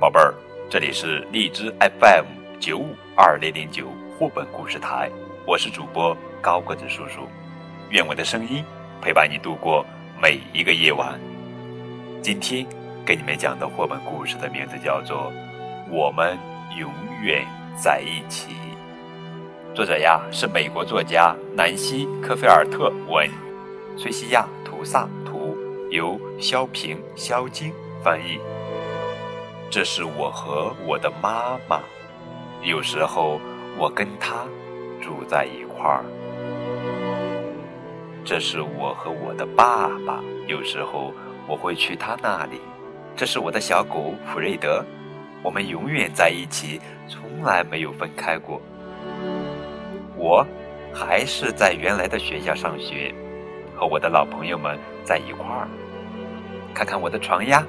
宝贝儿，这里是荔枝 FM 九五二零零九绘本故事台，我是主播高个子叔叔，愿我的声音陪伴你度过每一个夜晚。今天给你们讲的绘本故事的名字叫做《我们永远在一起》，作者呀是美国作家南希·科菲尔特文，崔西亚·图萨图，由肖平、肖晶翻译。这是我和我的妈妈，有时候我跟她住在一块儿。这是我和我的爸爸，有时候我会去他那里。这是我的小狗福瑞德，我们永远在一起，从来没有分开过。我还是在原来的学校上学，和我的老朋友们在一块儿。看看我的床呀，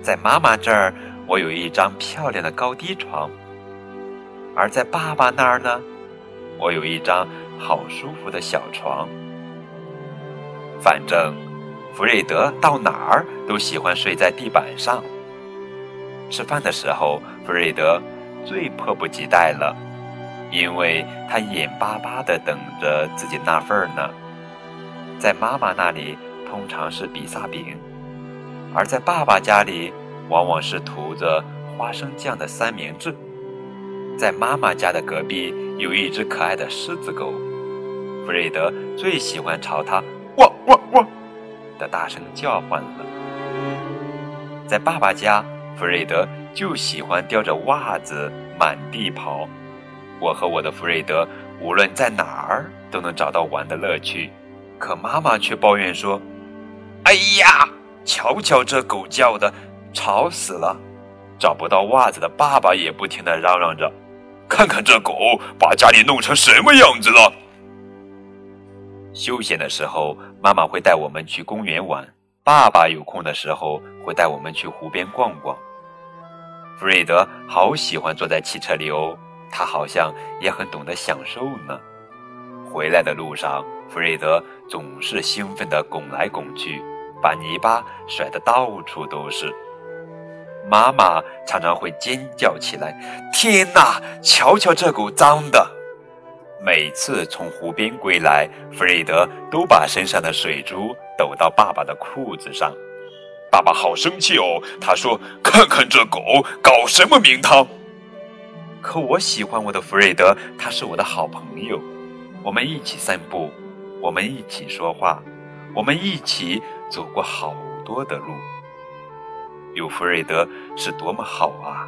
在妈妈这儿。我有一张漂亮的高低床，而在爸爸那儿呢，我有一张好舒服的小床。反正弗瑞德到哪儿都喜欢睡在地板上。吃饭的时候，弗瑞德最迫不及待了，因为他眼巴巴的等着自己那份儿呢。在妈妈那里通常是比萨饼，而在爸爸家里。往往是涂着花生酱的三明治。在妈妈家的隔壁有一只可爱的狮子狗，弗瑞德最喜欢朝它“汪汪汪”的大声叫唤了。在爸爸家，弗瑞德就喜欢叼着袜子满地跑。我和我的弗瑞德无论在哪儿都能找到玩的乐趣，可妈妈却抱怨说：“哎呀，瞧瞧这狗叫的！”吵死了！找不到袜子的爸爸也不停的嚷嚷着：“看看这狗把家里弄成什么样子了！”休闲的时候，妈妈会带我们去公园玩；爸爸有空的时候会带我们去湖边逛逛。弗瑞德好喜欢坐在汽车里哦，他好像也很懂得享受呢。回来的路上，弗瑞德总是兴奋地拱来拱去，把泥巴甩得到处都是。妈妈常常会尖叫起来：“天哪，瞧瞧这狗脏的！”每次从湖边归来，弗瑞德都把身上的水珠抖到爸爸的裤子上。爸爸好生气哦，他说：“看看这狗搞什么名堂！”可我喜欢我的弗瑞德，他是我的好朋友。我们一起散步，我们一起说话，我们一起走过好多的路。有弗瑞德是多么好啊！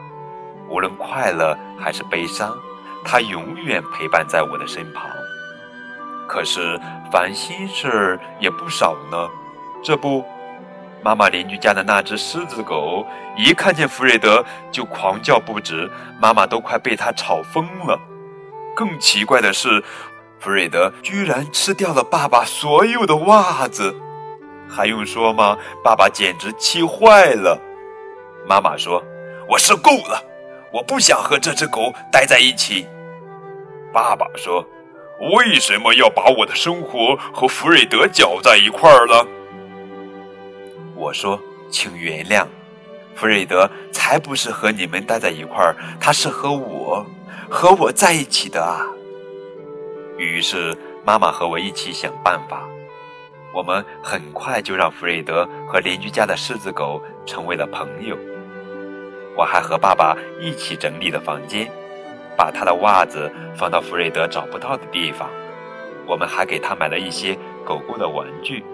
无论快乐还是悲伤，他永远陪伴在我的身旁。可是烦心事儿也不少呢。这不，妈妈邻居家的那只狮子狗一看见弗瑞德就狂叫不止，妈妈都快被它吵疯了。更奇怪的是，弗瑞德居然吃掉了爸爸所有的袜子，还用说吗？爸爸简直气坏了。妈妈说：“我受够了，我不想和这只狗待在一起。”爸爸说：“为什么要把我的生活和弗瑞德搅在一块儿了？”我说：“请原谅，弗瑞德才不是和你们待在一块儿，他是和我，和我在一起的啊。”于是妈妈和我一起想办法，我们很快就让弗瑞德和邻居家的狮子狗成为了朋友。我还和爸爸一起整理了房间，把他的袜子放到弗瑞德找不到的地方。我们还给他买了一些狗狗的玩具。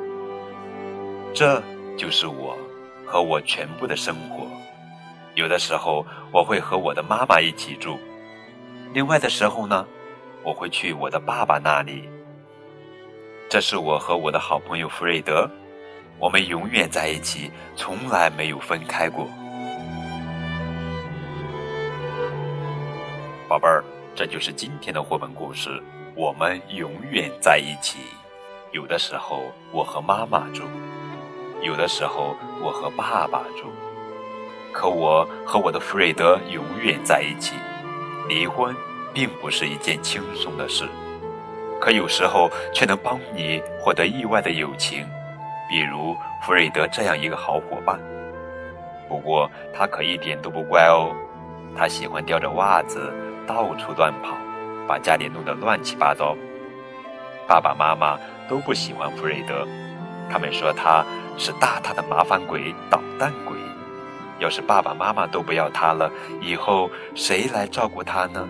这就是我和我全部的生活。有的时候我会和我的妈妈一起住，另外的时候呢，我会去我的爸爸那里。这是我和我的好朋友弗瑞德，我们永远在一起，从来没有分开过。宝贝儿，这就是今天的绘本故事。我们永远在一起。有的时候我和妈妈住，有的时候我和爸爸住。可我和我的弗瑞德永远在一起。离婚并不是一件轻松的事，可有时候却能帮你获得意外的友情，比如弗瑞德这样一个好伙伴。不过他可一点都不乖哦，他喜欢叼着袜子到处乱跑，把家里弄得乱七八糟。爸爸妈妈都不喜欢弗瑞德，他们说他是大大的麻烦鬼、捣蛋鬼。要是爸爸妈妈都不要他了，以后谁来照顾他呢？